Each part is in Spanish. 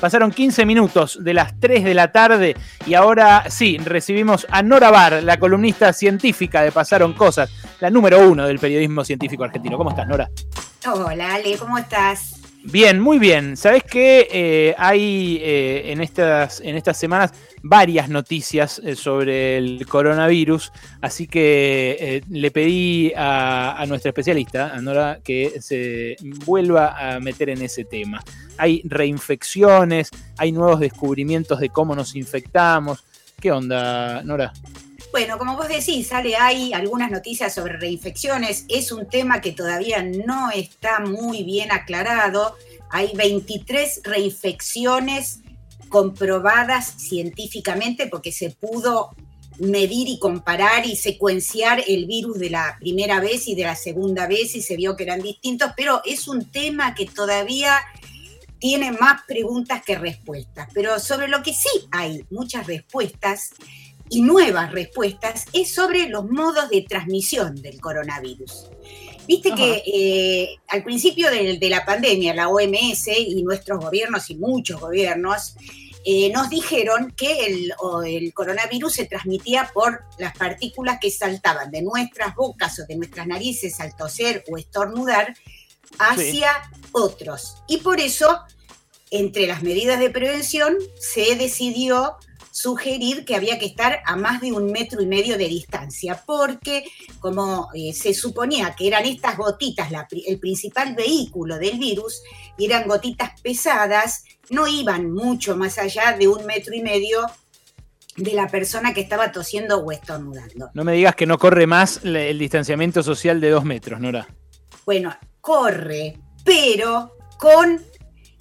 Pasaron 15 minutos de las 3 de la tarde y ahora sí, recibimos a Nora Bar, la columnista científica de Pasaron Cosas, la número uno del periodismo científico argentino. ¿Cómo estás, Nora? Hola, Ale, ¿cómo estás? Bien, muy bien. Sabes que eh, hay eh, en, estas, en estas semanas varias noticias eh, sobre el coronavirus, así que le pedí a, a, nuestra especialista, a Nora, que se vuelva a meter en ese tema. Hay reinfecciones, hay nuevos descubrimientos de cómo nos infectamos. ¿Qué onda, Nora? Bueno, como vos decís, sale hay algunas noticias sobre reinfecciones. Es un tema que todavía no está muy bien aclarado. Hay 23 reinfecciones comprobadas científicamente porque se pudo medir y comparar y secuenciar el virus de la primera vez y de la segunda vez y se vio que eran distintos, pero es un tema que todavía tiene más preguntas que respuestas. Pero sobre lo que sí hay muchas respuestas y nuevas respuestas es sobre los modos de transmisión del coronavirus. Viste que eh, al principio de, la pandemia, la OMS y nuestros gobiernos y muchos gobiernos eh, nos dijeron que el, el, coronavirus se transmitía por las partículas que saltaban de nuestras bocas o de nuestras narices al toser o estornudar hacia otros. Y por eso, entre las medidas de prevención, se decidió sugerir que había que estar a más de un metro y medio de distancia, porque como eh, se suponía que eran estas gotitas el principal vehículo del virus, y eran gotitas pesadas, no iban mucho más allá de un metro y medio de la persona que estaba tosiendo o estornudando. No me digas que no corre más el distanciamiento social de dos metros, Nora. Bueno, corre, pero con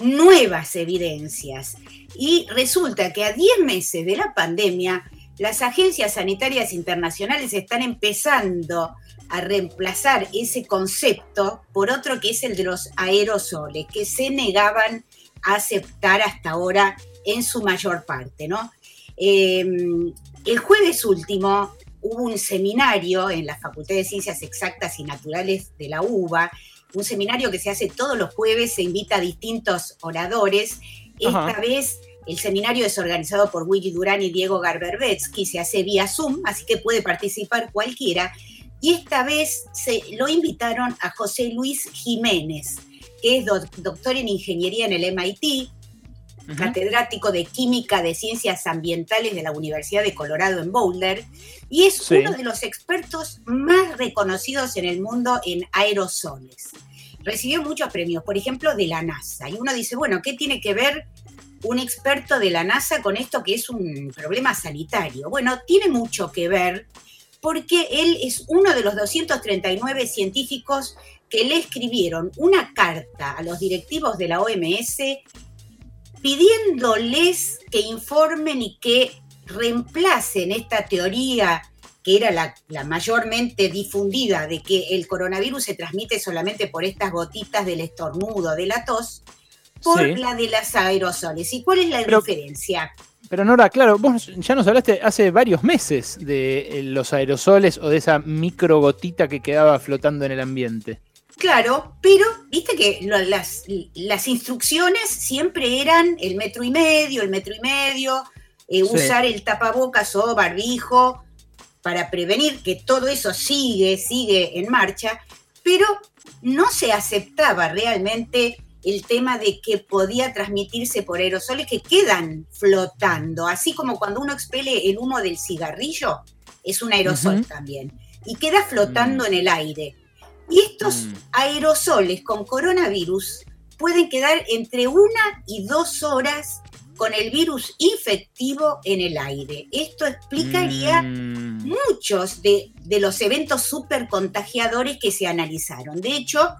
nuevas evidencias. Y resulta que a 10 meses de la pandemia, las agencias sanitarias internacionales están empezando a reemplazar ese concepto por otro que es el de los aerosoles, que se negaban a aceptar hasta ahora en su mayor parte. ¿no? Em, el jueves último hubo un seminario en la Facultad de Ciencias Exactas y Naturales de la UBA, un seminario que se hace todos los jueves, se invita a distintos oradores esta vez el seminario es organizado por Willy Durán y Diego Garberbetsky, se hace vía Zoom, así que puede participar cualquiera. Y esta vez se lo invitaron a José Luis Jiménez, que es doctor en ingeniería en el MIT, catedrático de Química de Ciencias Ambientales de la Universidad de Colorado en Boulder, y es uno de los expertos más reconocidos en el mundo en aerosoles recibió muchos premios, por ejemplo, de la NASA. Y uno dice, bueno, ¿qué tiene que ver un experto de la NASA con esto que es un problema sanitario? Bueno, tiene mucho que ver porque él es uno de los 239 científicos que le escribieron una carta a los directivos de la OMS pidiéndoles que informen y que reemplacen esta teoría que era la, mayormente difundida de que el coronavirus se transmite solamente por estas gotitas del estornudo, de la tos, por la de las aerosoles. ¿Y cuál es la diferencia? Pero Nora, claro, vos ya nos hablaste hace varios meses de eh, los aerosoles o de esa microgotita que quedaba flotando en el ambiente. Claro, pero viste que las, las, instrucciones siempre eran el metro y medio, el metro y medio, eh, usar el tapabocas o barbijo, para prevenir que todo eso sigue, sigue en marcha, pero no se aceptaba realmente el tema de que podía transmitirse por aerosoles que quedan flotando, así como cuando uno expele el humo del cigarrillo, es un aerosol también, y queda flotando mm. en el aire. Y estos mm. aerosoles con coronavirus pueden quedar entre una y dos horas con el virus infectivo en el aire. Esto explicaría mm. muchos de, los eventos súper contagiadores que se analizaron. De hecho,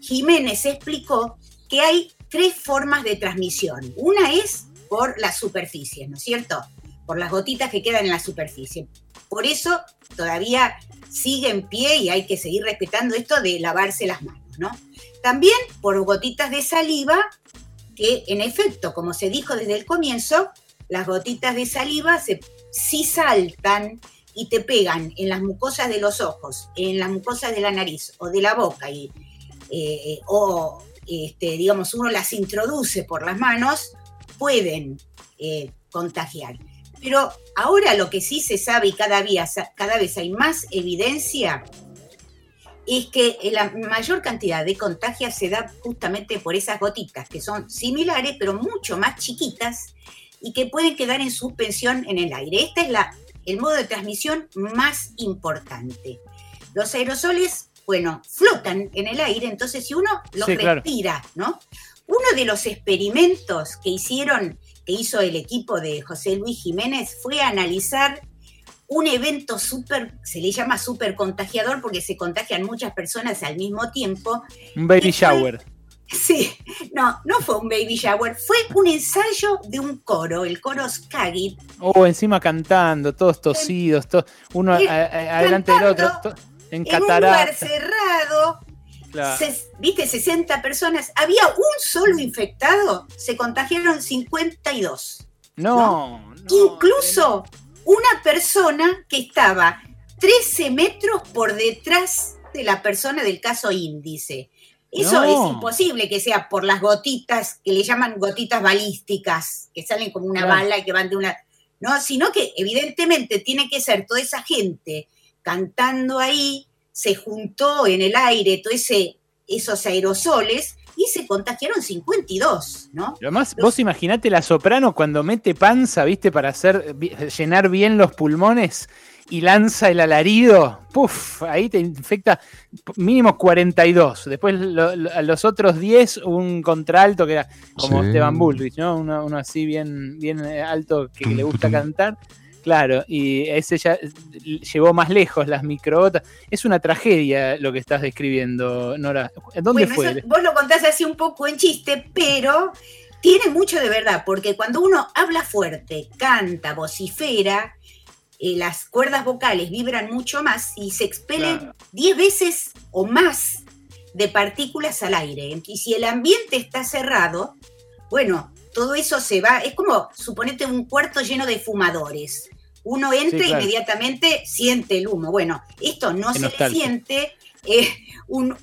Jiménez explicó que hay tres formas de transmisión. Una es por las superficies, ¿no es cierto? Por las gotitas que quedan en la superficie. Por eso todavía sigue en pie y hay que seguir respetando esto de lavarse las manos, ¿no? También por gotitas de saliva que en efecto, como se dijo desde el comienzo, las gotitas de saliva se, sí saltan y te pegan en las mucosas de los ojos, en las mucosas de la nariz o de la boca, y, eh, o este, digamos uno las introduce por las manos, pueden eh, contagiar. Pero ahora lo que sí se sabe y cada, día, cada vez hay más evidencia es que la mayor cantidad de contagios se da justamente por esas gotitas, que son similares, pero mucho más chiquitas y que pueden quedar en suspensión en el aire. Este es la, el modo de transmisión más importante. Los aerosoles, bueno, flotan en el aire, entonces si uno los respira, ¿no? Uno de los experimentos que hicieron, que hizo el equipo de José Luis Jiménez, fue analizar un evento súper, se le llama súper contagiador porque se contagian muchas personas al mismo tiempo. Un baby shower. sí, no, no fue un baby shower, fue un ensayo de un coro, el coro Skagit. Oh, encima cantando, todos tosidos, uno adelante del otro, en, en un lugar cerrado. Viste, 60 personas. Había un solo infectado, se contagiaron 52. No. no Incluso una persona que estaba 13 metros por detrás de la persona del caso índice. Eso es imposible que sea por las gotitas que le llaman gotitas balísticas, que salen como una bala y que van de una. No, sino que evidentemente tiene que ser toda esa gente cantando ahí, se juntó en el aire todo ese, esos aerosoles y se contagiaron 52, ¿no? Además, vos imaginate la soprano cuando mete panza, ¿viste? Para hacer llenar bien los pulmones y lanza el alarido, ¡puf! Ahí te infecta mínimo 42. Después a los otros 10 un contralto que era como Esteban Bullrich, ¿no? Uno, así bien, bien alto que le gusta cantar. Claro, y ese ya llevó más lejos las microbotas. Es una tragedia lo que estás describiendo, Nora. ¿Dónde fue? vos lo contás así un poco en chiste, pero tiene mucho de verdad, porque cuando uno habla fuerte, canta, vocifera, eh, las cuerdas vocales vibran mucho más y se expelen 10 veces o más de partículas al aire. Y si el ambiente está cerrado, bueno, todo eso se va, es como, suponete, un cuarto lleno de fumadores. Uno entra e inmediatamente siente el humo. Bueno, esto no se le siente eh, un,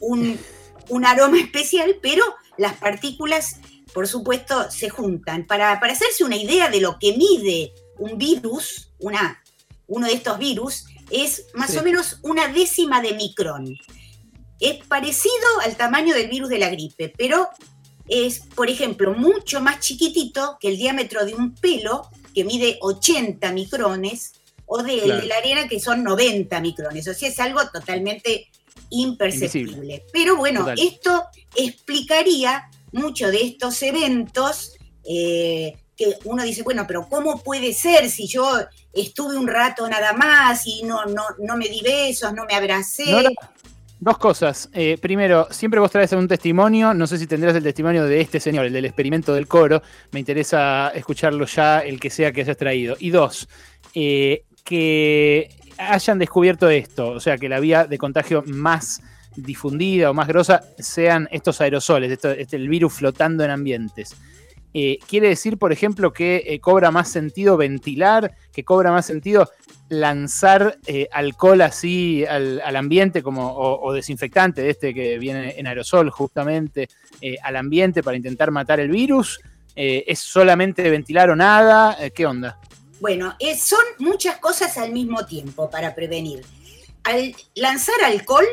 aroma especial, pero las partículas, por supuesto, se juntan. Para, para hacerse una idea de lo que mide un virus, una, uno de estos virus, es más o menos una décima de micrón. Es parecido al tamaño del virus de la gripe, pero es, por ejemplo, mucho más chiquitito que el diámetro de un pelo, que mide 80 micrones, o de, la arena, que son 90 micrones. O sea, es algo totalmente imperceptible. Pero bueno, esto explicaría mucho de estos eventos eh, que uno dice, bueno, pero ¿cómo puede ser si yo estuve un rato nada más y no, no, no me di besos, no me abracé? Dos cosas. Eh, primero, siempre vos traes un testimonio. No sé si tendrás el testimonio de este señor, el del experimento del coro. Me interesa escucharlo ya, el que sea que hayas traído. Y dos, eh, que hayan descubierto esto, o sea, que la vía de contagio más difundida o más grosa sean estos aerosoles, este, el virus flotando en ambientes. Eh, quiere decir, por ejemplo, que cobra más sentido ventilar, que cobra más sentido lanzar eh, alcohol así al, ambiente como, o, desinfectante de este que viene en aerosol justamente eh, al ambiente para intentar matar el virus? Eh, ¿Es solamente ventilar o nada? ¿Qué onda? Bueno, son muchas cosas al mismo tiempo para prevenir. Al lanzar alcohol,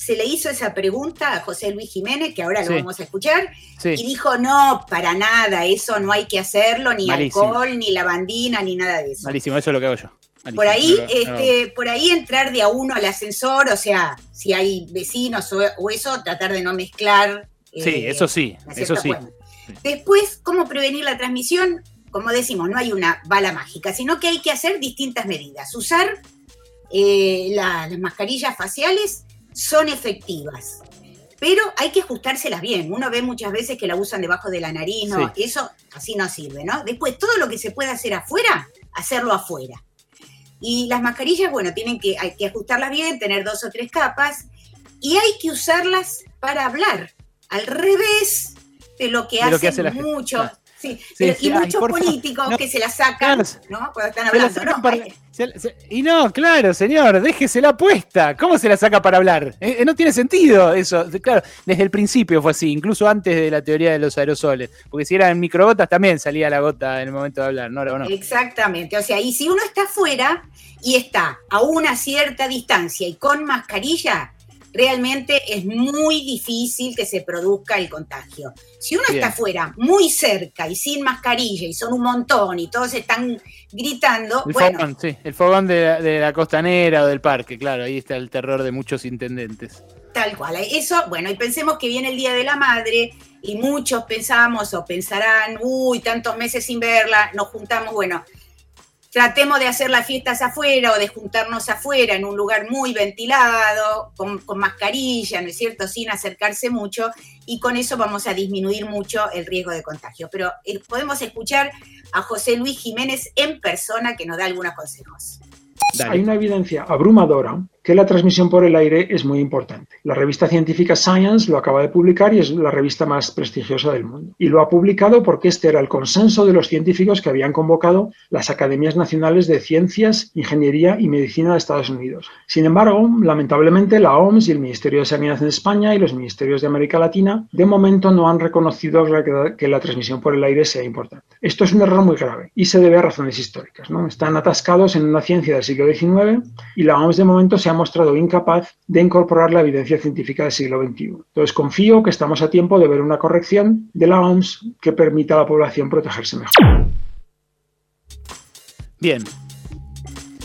se le hizo esa pregunta a José Luis Jiménez, que ahora lo vamos a escuchar, y dijo, no, para nada, eso no hay que hacerlo, ni alcohol, ni lavandina, ni nada de eso. Malísimo, eso es lo que hago yo. Por ahí, este, por ahí entrar de a uno al ascensor, o sea, si hay vecinos o, eso, tratar de no mezclar. Sí, eh, eso sí, eso sí. Después, ¿cómo prevenir la transmisión? Como decimos, no hay una bala mágica, sino que hay que hacer distintas medidas. Usar eh, las mascarillas faciales son efectivas, pero hay que ajustárselas bien. Uno ve muchas veces que la usan debajo de la nariz, ¿no? Eso así no sirve, ¿no? Después, todo lo que se pueda hacer afuera, hacerlo afuera. Y las mascarillas, bueno, tienen que, hay que ajustarlas bien, tener dos o tres capas, y hay que usarlas para hablar, al revés de lo que hacen muchos. Sí, y muchos políticos que se la sacan, ¿no? Cuando están hablando, ¿no? y no, claro, señor, déjese puesta. ¿Cómo se la saca para hablar? Eh, eh, no tiene sentido eso. Claro, desde el principio fue así, incluso antes de la teoría de los aerosoles. Porque si eran microgotas también salía la gota en el momento de hablar, ¿no? no? Exactamente. O sea, y si uno está afuera y está a una cierta distancia y con mascarilla, realmente es muy difícil que se produzca el contagio. Si uno está afuera, muy cerca y sin mascarilla y son un montón y todos están gritando. El fogón, sí, el fogón de, la costanera o del parque, claro, ahí está el terror de muchos intendentes. Tal cual, eso, bueno, y pensemos que viene el Día de la Madre y muchos pensamos o pensarán, uy, tantos meses sin verla, nos juntamos, bueno, tratemos de hacer las fiestas afuera o de juntarnos afuera en un lugar muy ventilado, con, mascarilla, ¿no es cierto?, sin acercarse mucho, y con eso vamos a disminuir mucho el riesgo de contagio. Pero eh, podemos escuchar a José Luis Jiménez en persona que nos da algunos consejos. Hay una evidencia abrumadora que la transmisión por el aire es muy importante. La revista científica Science lo acaba de publicar y es la revista más prestigiosa del mundo. Y lo ha publicado porque este era el consenso de los científicos que habían convocado las Academias Nacionales de Ciencias, Ingeniería y Medicina de Estados Unidos. Sin embargo, lamentablemente la OMS y el Ministerio de Sanidad en España y los ministerios de América Latina de momento no han reconocido que la transmisión por el aire sea importante. Esto es un error muy grave y se debe a razones históricas. ¿no? Están atascados en una ciencia del siglo XIX y la OMS de momento se ha mostrado incapaz de incorporar la evidencia científica del siglo XXI. Entonces confío que estamos a tiempo de ver una corrección de la OMS que permita a la población protegerse mejor. Bien.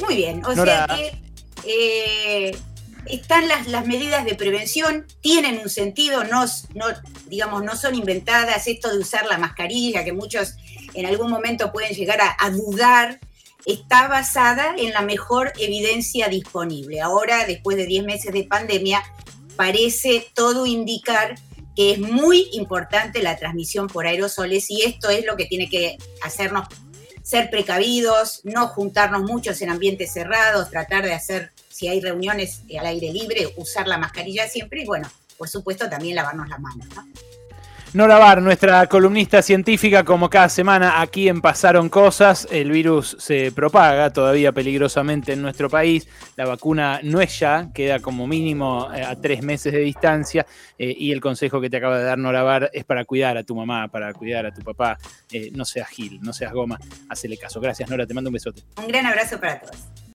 Muy bien. O sea que eh, están las, las, medidas de prevención, tienen un sentido, no, no, digamos, no son inventadas. Esto de usar la mascarilla, que muchos en algún momento pueden llegar a dudar está basada en la mejor evidencia disponible. Ahora, después de 10 meses de pandemia, parece todo indicar que es muy importante la transmisión por aerosoles y esto es lo que tiene que hacernos ser precavidos, no juntarnos muchos en ambientes cerrados, tratar de hacer, si hay reuniones al aire libre, usar la mascarilla siempre y bueno, por supuesto también lavarnos las manos. ¿no? Nora Bar, nuestra columnista científica, como cada semana aquí en Pasaron Cosas, el virus se propaga todavía peligrosamente en nuestro país, la vacuna no es ya, queda como mínimo eh, a tres meses de distancia eh, y el consejo que te acaba de dar Nora Bar es para cuidar a tu mamá, para cuidar a tu papá, eh, no seas gil, no seas goma, hacele caso. Gracias Nora, te mando un besote. Un gran abrazo para todos.